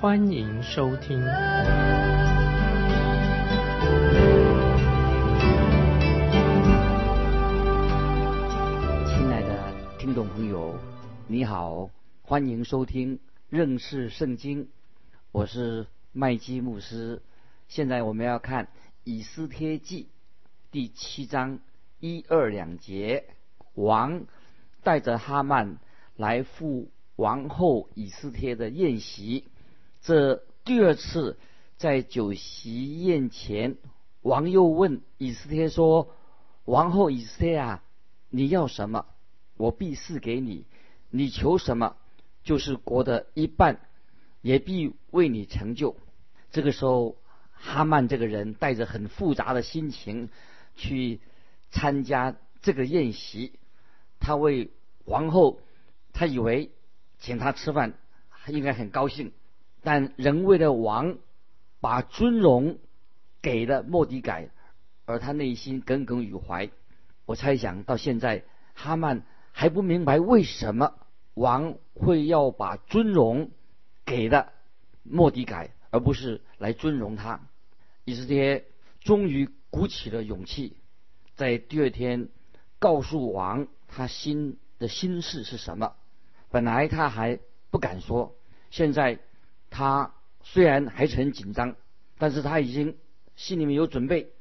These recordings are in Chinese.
欢迎收听。亲爱的听众朋友，你好，欢迎收听认识圣经，我是麦基牧师。现在我们要看以斯帖记第七章。一二两节，王带着哈曼来赴王后以斯帖的宴席。这第二次在酒席宴前，王又问以斯帖说：“王后以斯帖啊，你要什么，我必赐给你；你求什么，就是国的一半，也必为你成就。”这个时候，哈曼这个人带着很复杂的心情去。参加这个宴席，他为皇后，他以为请他吃饭应该很高兴，但人为了王，把尊荣给了莫迪改，而他内心耿耿于怀。我猜想到现在，哈曼还不明白为什么王会要把尊荣给了莫迪改，而不是来尊荣他。以斯帖终于鼓起了勇气。在第二天，告诉王他心的心事是什么。本来他还不敢说，现在他虽然还是很紧张，但是他已经心里面有准备。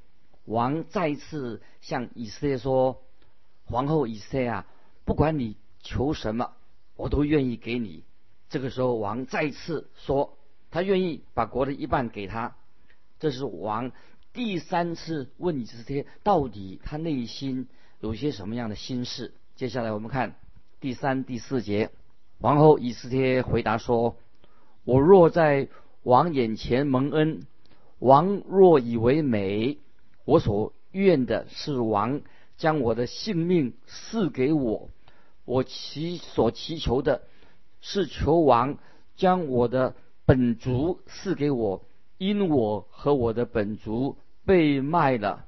王再次向以色列说：“皇后以色列啊，不管你求什么，我都愿意给你。”这个时候，王再次说他愿意把国的一半给他。这是王。第三次问以斯帖，到底他内心有些什么样的心事？接下来我们看第三、第四节。王后以斯帖回答说：“我若在王眼前蒙恩，王若以为美，我所愿的是王将我的性命赐给我。我祈所祈求的是求王将我的本族赐给我。”因我和我的本族被卖了，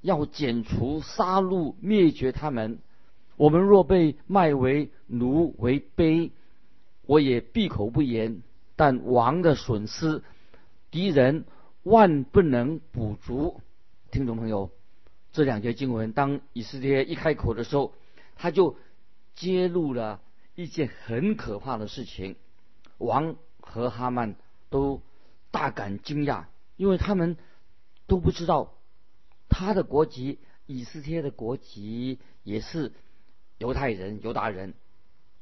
要剪除、杀戮、灭绝他们。我们若被卖为奴为卑，我也闭口不言。但王的损失，敌人万不能补足。听众朋友，这两节经文，当以色列一开口的时候，他就揭露了一件很可怕的事情。王和哈曼都。大感惊讶，因为他们都不知道他的国籍，以斯帖的国籍也是犹太人、犹大人。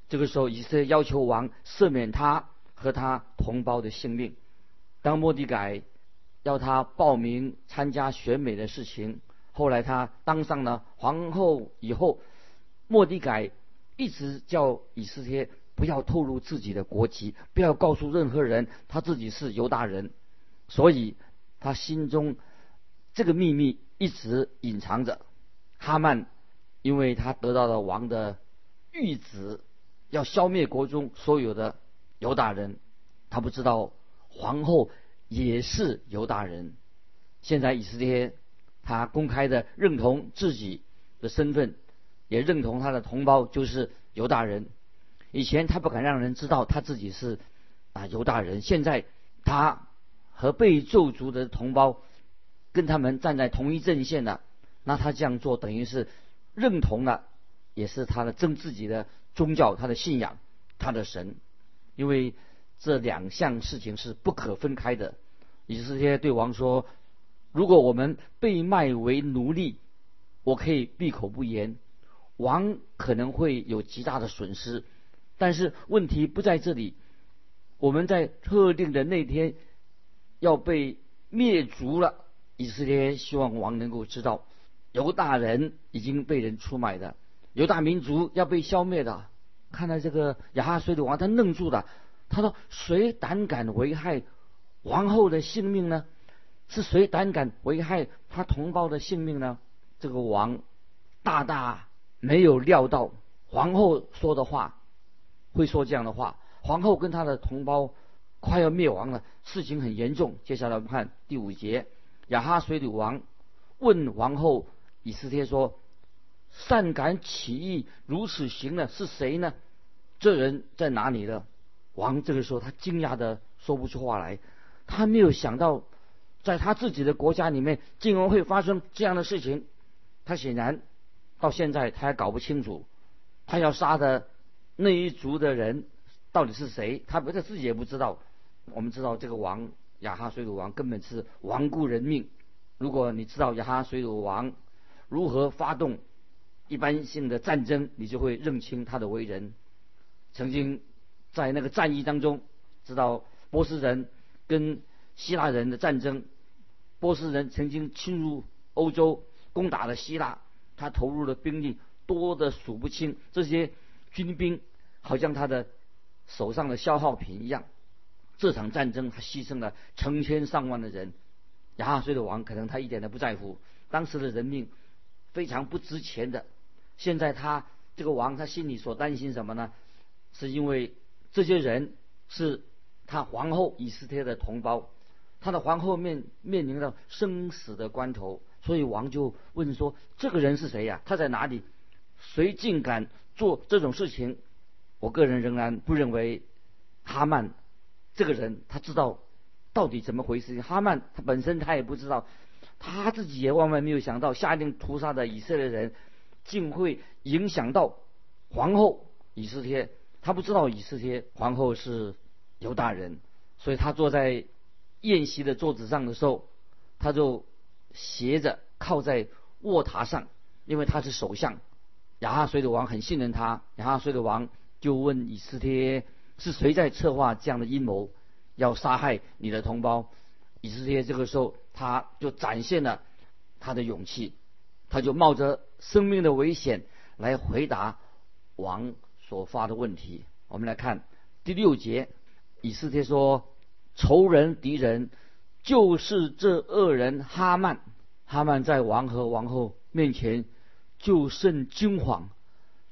这个时候，以色列要求王赦免他和他同胞的性命。当莫迪改要他报名参加选美的事情，后来他当上了皇后以后，莫迪改一直叫以斯帖。不要透露自己的国籍，不要告诉任何人他自己是犹大人，所以他心中这个秘密一直隐藏着。哈曼因为他得到了王的谕旨，要消灭国中所有的犹大人，他不知道皇后也是犹大人。现在以色列他公开的认同自己的身份，也认同他的同胞就是犹大人。以前他不敢让人知道他自己是啊犹大人，现在他和被咒族的同胞跟他们站在同一阵线了。那他这样做等于是认同了，也是他的争自己的宗教、他的信仰、他的神，因为这两项事情是不可分开的。以色列对王说：“如果我们被卖为奴隶，我可以闭口不言，王可能会有极大的损失。”但是问题不在这里，我们在特定的那天要被灭族了。以色列希望王能够知道，犹大人已经被人出卖的，犹大民族要被消灭的。看到这个亚哈水的王，他愣住了。他说：“谁胆敢危害王后的性命呢？是谁胆敢危害他同胞的性命呢？这个王大大没有料到皇后说的话会说这样的话。皇后跟她的同胞快要灭亡了，事情很严重。接下来我们看第五节，亚哈水女王问王后以斯帖说：“善敢起义如此行的是谁呢？这人在哪里呢？”王这个时候他惊讶的说不出话来，他没有想到。在他自己的国家里面，竟然会发生这样的事情，他显然到现在他还搞不清楚，他要杀的那一族的人到底是谁，他不他自己也不知道。我们知道这个王亚哈水鲁王根本是亡故人命。如果你知道亚哈水鲁王如何发动一般性的战争，你就会认清他的为人。曾经在那个战役当中，知道波斯人跟希腊人的战争。波斯人曾经侵入欧洲，攻打了希腊，他投入的兵力多得数不清。这些军兵好像他的手上的消耗品一样。这场战争他牺牲了成千上万的人。亚哈水的王可能他一点都不在乎，当时的人命非常不值钱的。现在他这个王他心里所担心什么呢？是因为这些人是他皇后以斯帖的同胞。他的皇后面面临着生死的关头，所以王就问说：“这个人是谁呀？他在哪里？谁竟敢做这种事情？”我个人仍然不认为哈曼这个人他知道到底怎么回事。哈曼他本身他也不知道，他自己也万万没有想到下令屠杀的以色列人竟会影响到皇后以斯帖。他不知道以斯帖皇后是犹大人，所以他坐在。宴席的桌子上的时候，他就斜着靠在卧榻上，因为他是首相。亚哈水的王很信任他。亚哈水的王就问以斯帖：“是谁在策划这样的阴谋，要杀害你的同胞？”以斯帖这个时候他就展现了他的勇气，他就冒着生命的危险来回答王所发的问题。我们来看第六节，以斯帖说。仇人敌人就是这恶人哈曼。哈曼在王和王后面前就甚惊慌。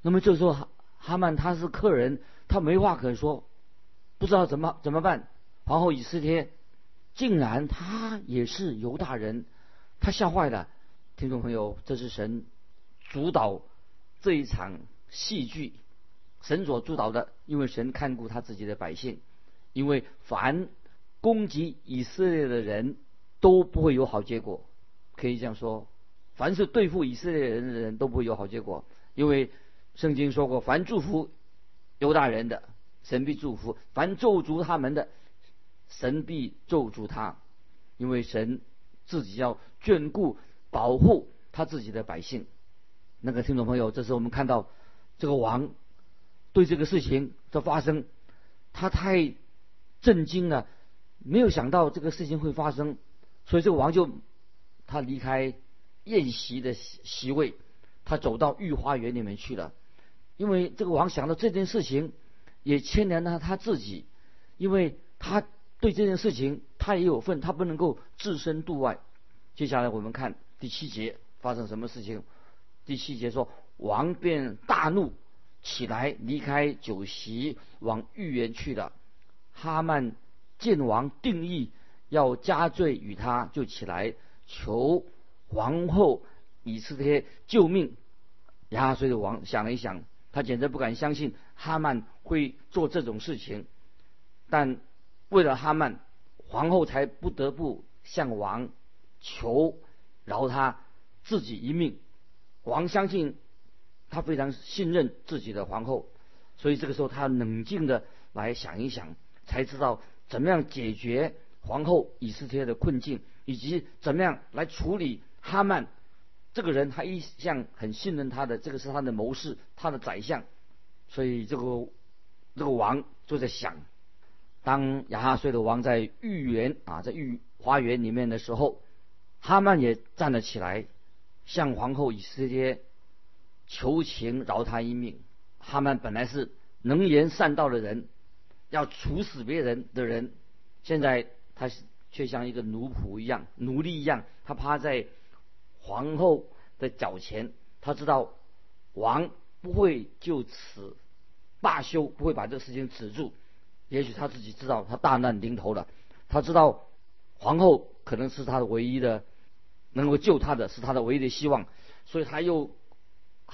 那么这时候哈哈曼他是客人，他没话可说，不知道怎么怎么办。皇后以斯帖竟然他也是犹大人，他吓坏了。听众朋友，这是神主导这一场戏剧，神所主导的，因为神看顾他自己的百姓，因为凡。攻击以色列的人都不会有好结果，可以这样说，凡是对付以色列人的人都不会有好结果，因为圣经说过，凡祝福犹大人的，神必祝福；凡咒诅他们的，神必咒诅他，因为神自己要眷顾保护他自己的百姓。那个听众朋友，这时我们看到这个王对这个事情的发生，他太震惊了。没有想到这个事情会发生，所以这个王就他离开宴席的席位，他走到御花园里面去了。因为这个王想到这件事情也牵连了他自己，因为他对这件事情他也有份，他不能够置身度外。接下来我们看第七节发生什么事情。第七节说，王便大怒起来，离开酒席，往御园去了。哈曼。见王定义要加罪与他，就起来求皇后以斯帖救命。亚哈水的王想了一想，他简直不敢相信哈曼会做这种事情。但为了哈曼，皇后才不得不向王求饶他自己一命。王相信他非常信任自己的皇后，所以这个时候他冷静的来想一想，才知道。怎么样解决皇后以斯帖的困境，以及怎么样来处理哈曼这个人？他一向很信任他的，这个是他的谋士，他的宰相。所以这个这个王就在想，当亚哈水的王在御园啊，在御花园里面的时候，哈曼也站了起来，向皇后以斯帖求情饶他一命。哈曼本来是能言善道的人。要处死别人的人，现在他却像一个奴仆一样、奴隶一样，他趴在皇后的脚前。他知道王不会就此罢休，不会把这个事情止住。也许他自己知道他大难临头了。他知道皇后可能是他的唯一的能够救他的，是他的唯一的希望。所以他又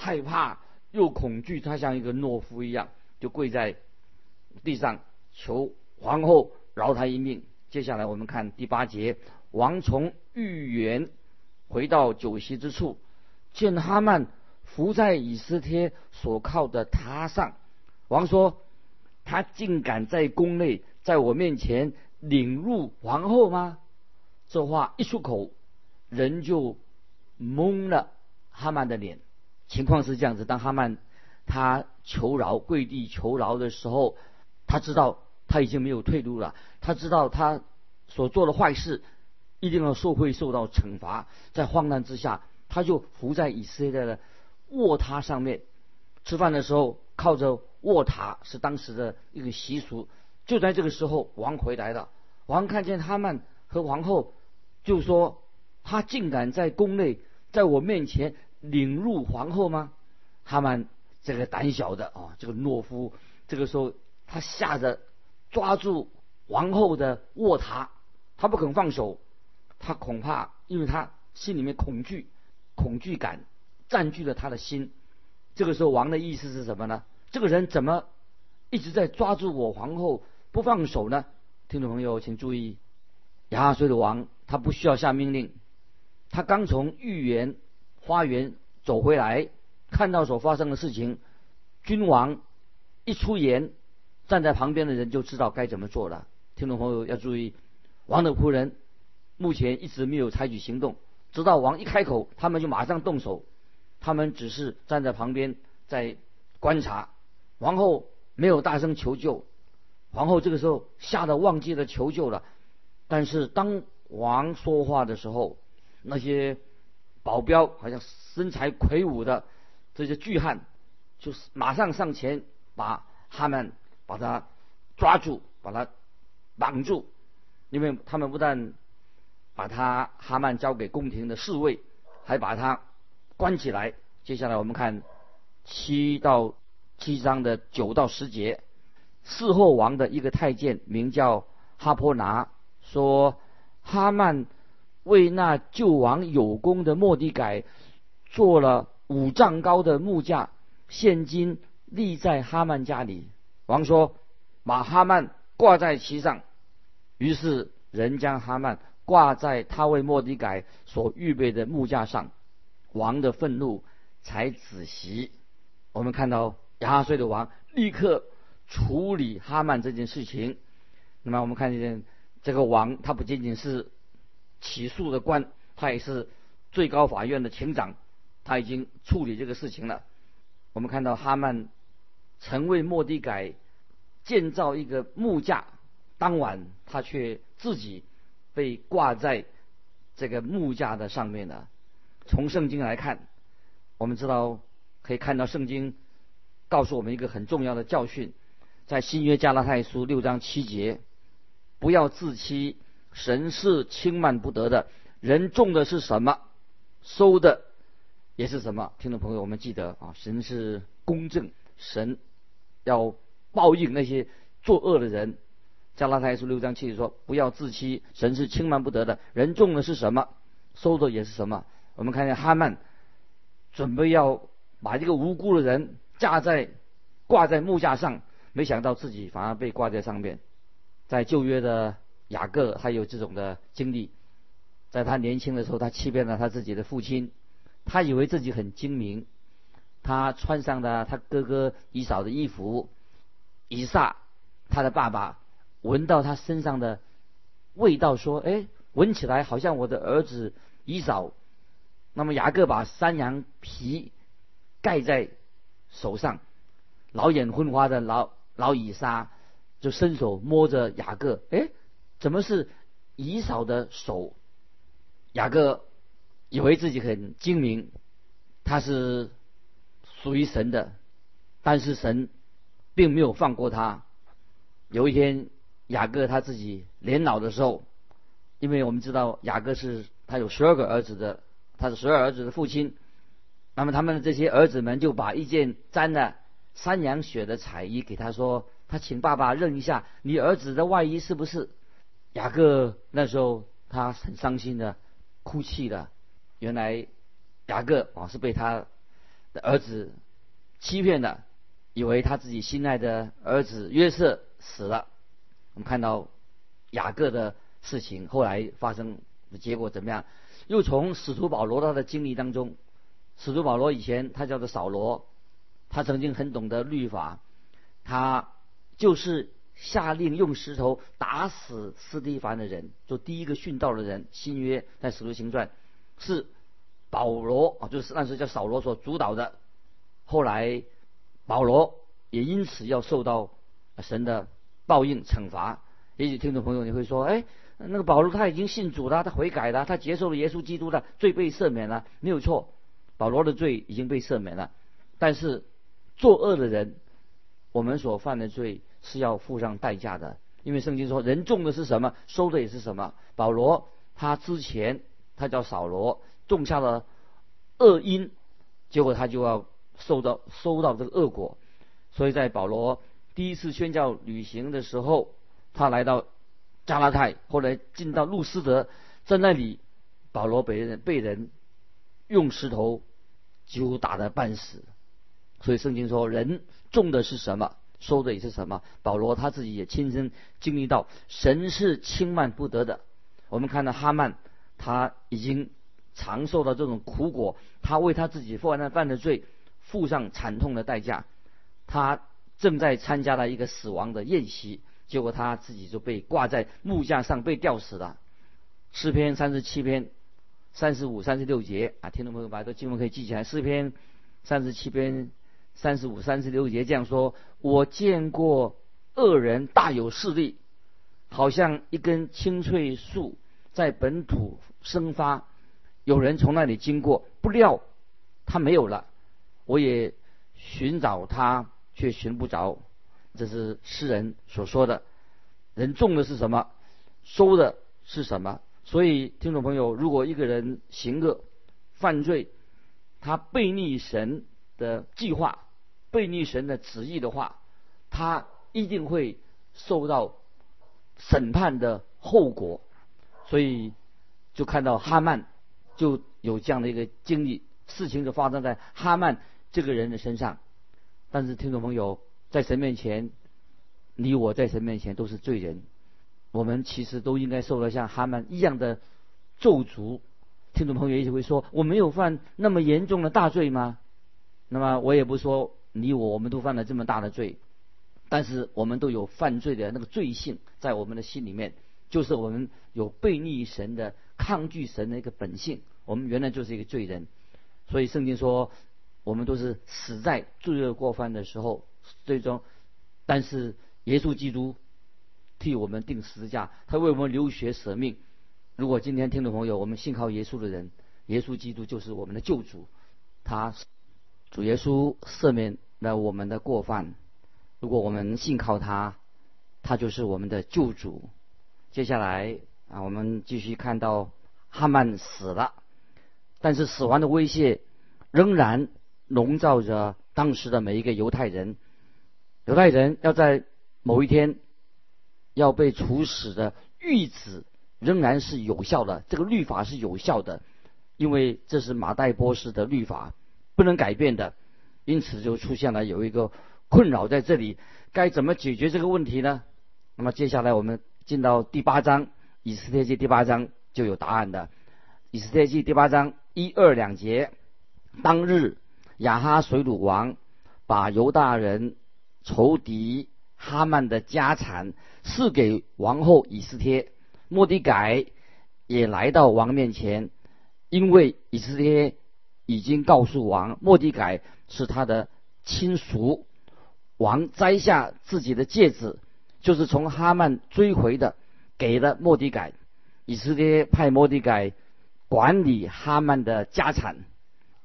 害怕又恐惧，他像一个懦夫一样，就跪在地上求皇后饶他一命。接下来我们看第八节，王从御园回到酒席之处，见哈曼伏在以斯帖所靠的榻上。王说：“他竟敢在宫内，在我面前领入皇后吗？”这话一出口，人就懵了。哈曼的脸，情况是这样子：当哈曼他求饶、跪地求饶的时候，他知道他已经没有退路了。他知道他所做的坏事一定要受会受到惩罚。在慌乱之下，他就伏在以色列的卧榻上面吃饭的时候，靠着卧榻是当时的一个习俗。就在这个时候，王回来了。王看见哈曼和皇后，就说：“他竟敢在宫内，在我面前。”领入皇后吗？哈曼这个胆小的啊，这个懦夫，这个时候他吓得抓住皇后的卧榻，他不肯放手，他恐怕因为他心里面恐惧，恐惧感占据了他的心。这个时候王的意思是什么呢？这个人怎么一直在抓住我皇后不放手呢？听众朋友请注意，亚哈水的王他不需要下命令，他刚从御园。花园走回来，看到所发生的事情，君王一出言，站在旁边的人就知道该怎么做了。听众朋友要注意，王的仆人目前一直没有采取行动，直到王一开口，他们就马上动手。他们只是站在旁边在观察。皇后没有大声求救，皇后这个时候吓得忘记了求救了。但是当王说话的时候，那些。保镖好像身材魁梧的这些巨汉，就是马上上前把哈曼把他抓住，把他绑住，因为他们不但把他哈曼交给宫廷的侍卫，还把他关起来。接下来我们看七到七章的九到十节，事后王的一个太监名叫哈坡拿，说哈曼。为那救王有功的莫迪改做了五丈高的木架，现今立在哈曼家里。王说：“把哈曼挂在其上。”于是人将哈曼挂在他为莫迪改所预备的木架上。王的愤怒才止息。我们看到亚哈税的王立刻处理哈曼这件事情。那么我们看见这个王，他不仅仅是。起诉的官，他也是最高法院的庭长，他已经处理这个事情了。我们看到哈曼曾为莫迪改建造一个木架，当晚他却自己被挂在这个木架的上面了。从圣经来看，我们知道可以看到圣经告诉我们一个很重要的教训，在新约加拉太书六章七节，不要自欺。神是轻慢不得的，人种的是什么，收的也是什么。听众朋友，我们记得啊，神是公正，神要报应那些作恶的人。加拉太书六章七节说：“不要自欺，神是轻慢不得的，人种的是什么，收的也是什么。”我们看见哈曼准备要把这个无辜的人架在挂在木架上，没想到自己反而被挂在上面。在旧约的。雅各他有这种的经历，在他年轻的时候，他欺骗了他自己的父亲，他以为自己很精明，他穿上了他哥哥以扫的衣服，以撒他的爸爸闻到他身上的味道，说：“哎，闻起来好像我的儿子以扫。”那么雅各把山羊皮盖在手上，老眼昏花的老老以撒就伸手摸着雅各，哎。怎么是以扫的手？雅各以为自己很精明，他是属于神的，但是神并没有放过他。有一天，雅各他自己年老的时候，因为我们知道雅各是他有十二个儿子的，他是十二儿子的父亲。那么他们的这些儿子们就把一件沾了山羊血的彩衣给他说：“他请爸爸认一下，你儿子的外衣是不是？”雅各那时候他很伤心的哭泣的。原来雅各啊是被他的儿子欺骗的，以为他自己心爱的儿子约瑟死了。我们看到雅各的事情后来发生的结果怎么样？又从使徒保罗他的经历当中。使徒保罗以前他叫做扫罗，他曾经很懂得律法，他就是下令用石头打死斯蒂凡的人，做第一个殉道的人。新约在使徒行传是保罗啊，就是那时叫扫罗所主导的。后来保罗也因此要受到神的报应惩罚。也许听众朋友你会说，哎，那个保罗他已经信主了，他悔改了，他接受了耶稣基督的罪被赦免了，没有错。保罗的罪已经被赦免了，但是作恶的人，我们所犯的罪是要付上代价的。因为圣经说，人种的是什么，收的也是什么。保罗他之前他叫扫罗，种下了恶因，结果他就要受到收到这个恶果。所以在保罗第一次宣教旅行的时候，他来到加拉太，后来进到路斯德，在那里，保罗被人被人用石头。几乎打得半死，所以圣经说人种的是什么，说的也是什么。保罗他自己也亲身经历到，神是轻慢不得的。我们看到哈曼，他已经尝受到这种苦果，他为他自己犯的犯的罪付上惨痛的代价。他正在参加了一个死亡的宴席，结果他自己就被挂在木架上被吊死了。诗篇三十七篇。三十五、三十六节啊，听众朋友把这经文可以记起来。诗篇三十七篇三十五、三十六节这样说：我见过恶人大有势力，好像一根青翠树在本土生发，有人从那里经过，不料他没有了。我也寻找他，却寻不着。这是诗人所说的。人种的是什么，收的是什么？所以，听众朋友，如果一个人行恶、犯罪，他背逆神的计划、背逆神的旨意的话，他一定会受到审判的后果。所以，就看到哈曼就有这样的一个经历，事情就发生在哈曼这个人的身上。但是，听众朋友，在神面前，你我在神面前都是罪人。我们其实都应该受到像哈曼一样的咒诅。听众朋友也许会说：“我没有犯那么严重的大罪吗？”那么我也不说你我我们都犯了这么大的罪，但是我们都有犯罪的那个罪性在我们的心里面，就是我们有背逆神的、抗拒神的一个本性。我们原来就是一个罪人，所以圣经说我们都是死在罪恶过犯的时候，最终，但是耶稣基督。替我们定十字架，他为我们流血舍命。如果今天听众朋友，我们信靠耶稣的人，耶稣基督就是我们的救主，他主耶稣赦免了我们的过犯。如果我们信靠他，他就是我们的救主。接下来啊，我们继续看到哈曼死了，但是死亡的威胁仍然笼罩着当时的每一个犹太人。犹太人要在某一天。要被处死的谕旨仍然是有效的，这个律法是有效的，因为这是马代波斯的律法，不能改变的。因此就出现了有一个困扰在这里，该怎么解决这个问题呢？那么接下来我们进到第八章《以斯帖记》第八章就有答案的，《以斯帖记》第八章一二两节，当日亚哈水鲁王把犹大人仇敌。哈曼的家产赐给王后以斯帖，莫迪改也来到王面前，因为以斯帖已经告诉王，莫迪改是他的亲属。王摘下自己的戒指，就是从哈曼追回的，给了莫迪改。以色列派莫迪改管理哈曼的家产。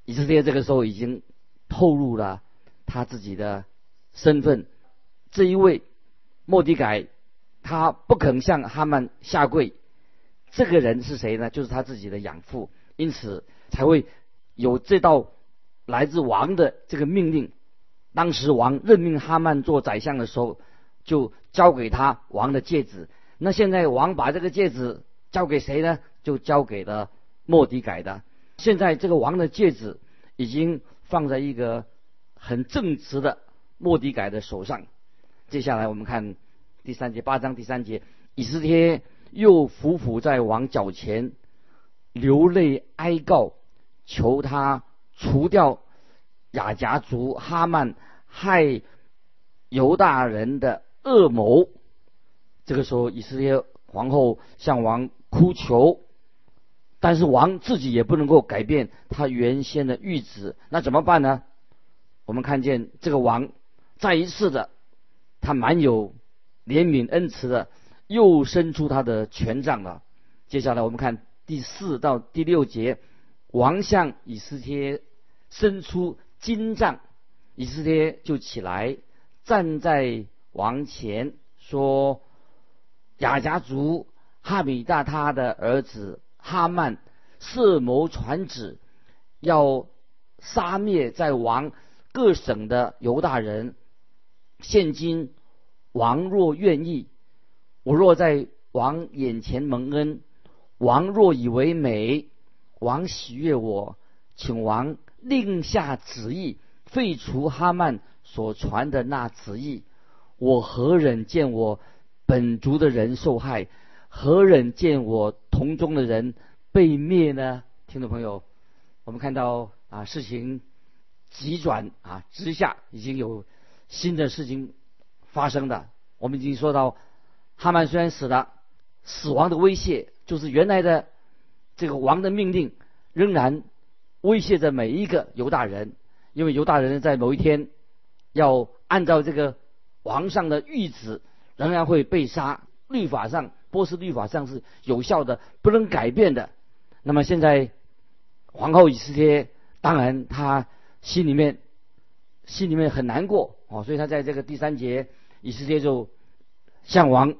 以色列这个时候已经透露了他自己的身份。这一位莫迪改，他不肯向哈曼下跪，这个人是谁呢？就是他自己的养父，因此才会有这道来自王的这个命令。当时王任命哈曼做宰相的时候，就交给他王的戒指。那现在王把这个戒指交给谁呢？就交给了莫迪改的。现在这个王的戒指已经放在一个很正直的莫迪改的手上。接下来我们看第三节八章第三节，以斯帖又伏伏在王脚前，流泪哀告，求他除掉。雅甲族哈曼害犹大人的恶谋，这个时候以色列皇后向王哭求，但是王自己也不能够改变他原先的谕旨，那怎么办呢？我们看见这个王再一次的，他蛮有怜悯恩慈的，又伸出他的权杖了。接下来我们看第四到第六节，王向以斯帖伸出。金杖，以斯帖就起来站在王前说：“雅家族哈米大他的儿子哈曼设谋传旨，要杀灭在王各省的犹大人。现今王若愿意，我若在王眼前蒙恩，王若以为美，王喜悦我，请王。”令下旨意废除哈曼所传的那旨意，我何忍见我本族的人受害？何忍见我同宗的人被灭呢？听众朋友，我们看到啊，事情急转啊之下，已经有新的事情发生的。我们已经说到，哈曼虽然死了，死亡的威胁就是原来的这个王的命令仍然。威胁着每一个犹大人，因为犹大人在某一天要按照这个皇上的谕旨，仍然会被杀。律法上，波斯律法上是有效的，不能改变的。那么现在皇后以斯帖，当然他心里面心里面很难过哦，所以他在这个第三节，以斯帖就向王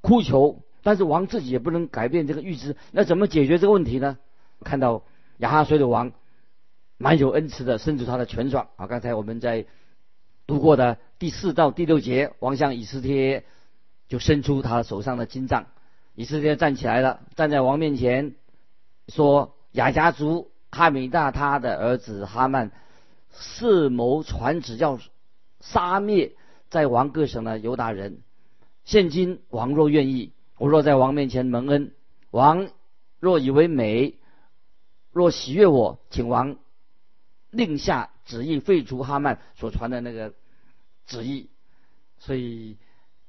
哭求，但是王自己也不能改变这个预知，那怎么解决这个问题呢？看到亚哈水的王。蛮有恩慈的，伸出他的权杖啊！刚才我们在读过的第四到第六节，王向以斯帖就伸出他手上的金杖，以斯帖站起来了，站在王面前说：“雅家族哈米大他的儿子哈曼设谋传旨，要杀灭在王各省的犹大人。现今王若愿意，我若在王面前蒙恩，王若以为美，若喜悦我，请王。”令下旨意废除哈曼所传的那个旨意，所以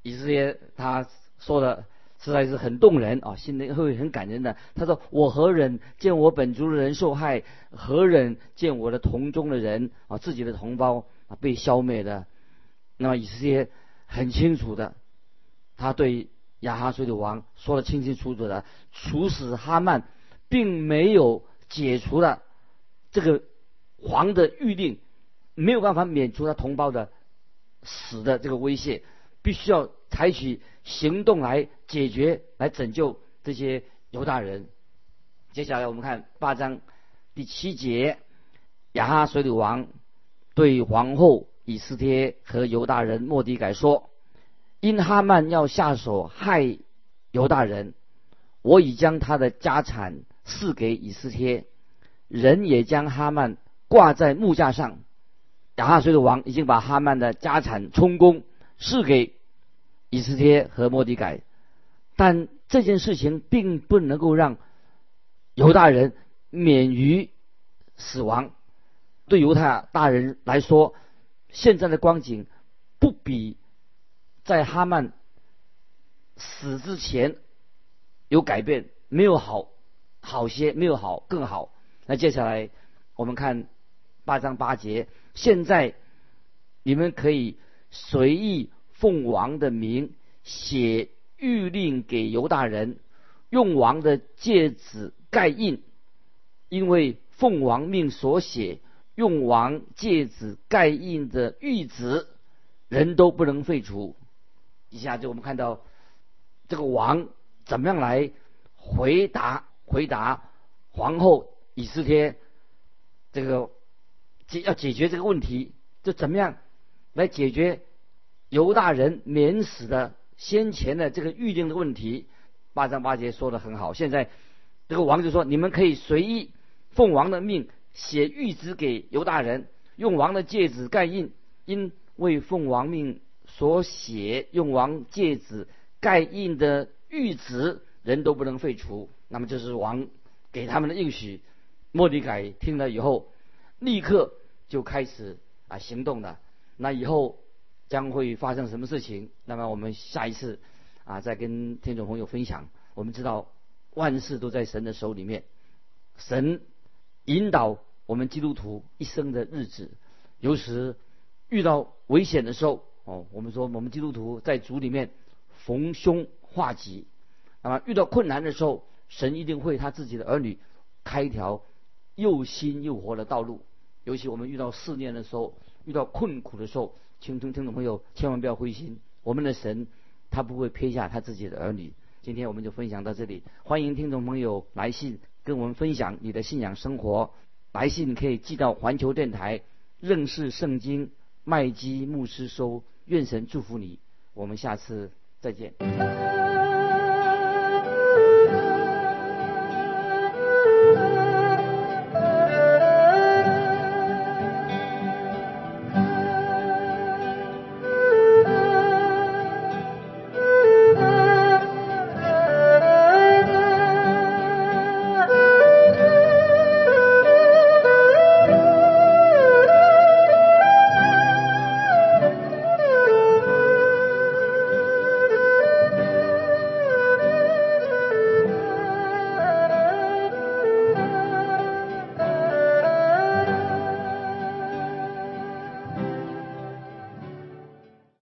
以色列他说的实在是很动人啊，心里会很感人的。他说：“我何忍见我本族的人受害？何忍见我的同宗的人啊，自己的同胞啊被消灭的？”那么以色列很清楚的，他对亚哈水的王说的清清楚楚的，处死哈曼，并没有解除了这个。皇的谕令没有办法免除他同胞的死的这个威胁，必须要采取行动来解决、来拯救这些犹大人。接下来我们看八章第七节，亚哈水鲁王对皇后以斯帖和犹大人莫迪改说：“因哈曼要下手害犹大人，我已将他的家产赐给以斯帖，人也将哈曼。”挂在木架上，亚哈水的王已经把哈曼的家产充公，赐给以斯帖和莫迪改，但这件事情并不能够让犹大人免于死亡。对犹太大人来说，现在的光景不比在哈曼死之前有改变，没有好好些，没有好更好。那接下来我们看。八章八节，现在你们可以随意奉王的名写谕令给犹大人，用王的戒指盖印，因为奉王命所写用王戒指盖印的谕旨，人都不能废除。一下就我们看到这个王怎么样来回答回答皇后以斯帖这个解要解决这个问题，就怎么样来解决犹大人免死的先前的这个预定的问题。八章八节说的很好，现在这个王就说：你们可以随意奉王的命写谕旨给犹大人，用王的戒指盖印，因为奉王命所写用王戒指盖印的谕旨，人都不能废除。那么这是王给他们的应许。莫迪改听了以后，立刻就开始啊行动了。那以后将会发生什么事情？那么我们下一次。啊，再跟听众朋友分享。我们知道万事都在神的手里面，神引导我们基督徒一生的日子。有时遇到危险的时候，哦，我们说我们基督徒在主里面逢凶化吉。那么遇到困难的时候，神一定会他自己的儿女开一条又新又活的道路。尤其我们遇到试炼的时候，遇到困苦的时候，请听听众朋友千万不要灰心，我们的神。他不会撇下他自己的儿女。今天我们就分享到这里，欢迎听众朋友来信跟我们分享你的信仰生活。来信可以寄到环球电台认识圣经麦基牧师收。愿神祝福你，我们下次再见。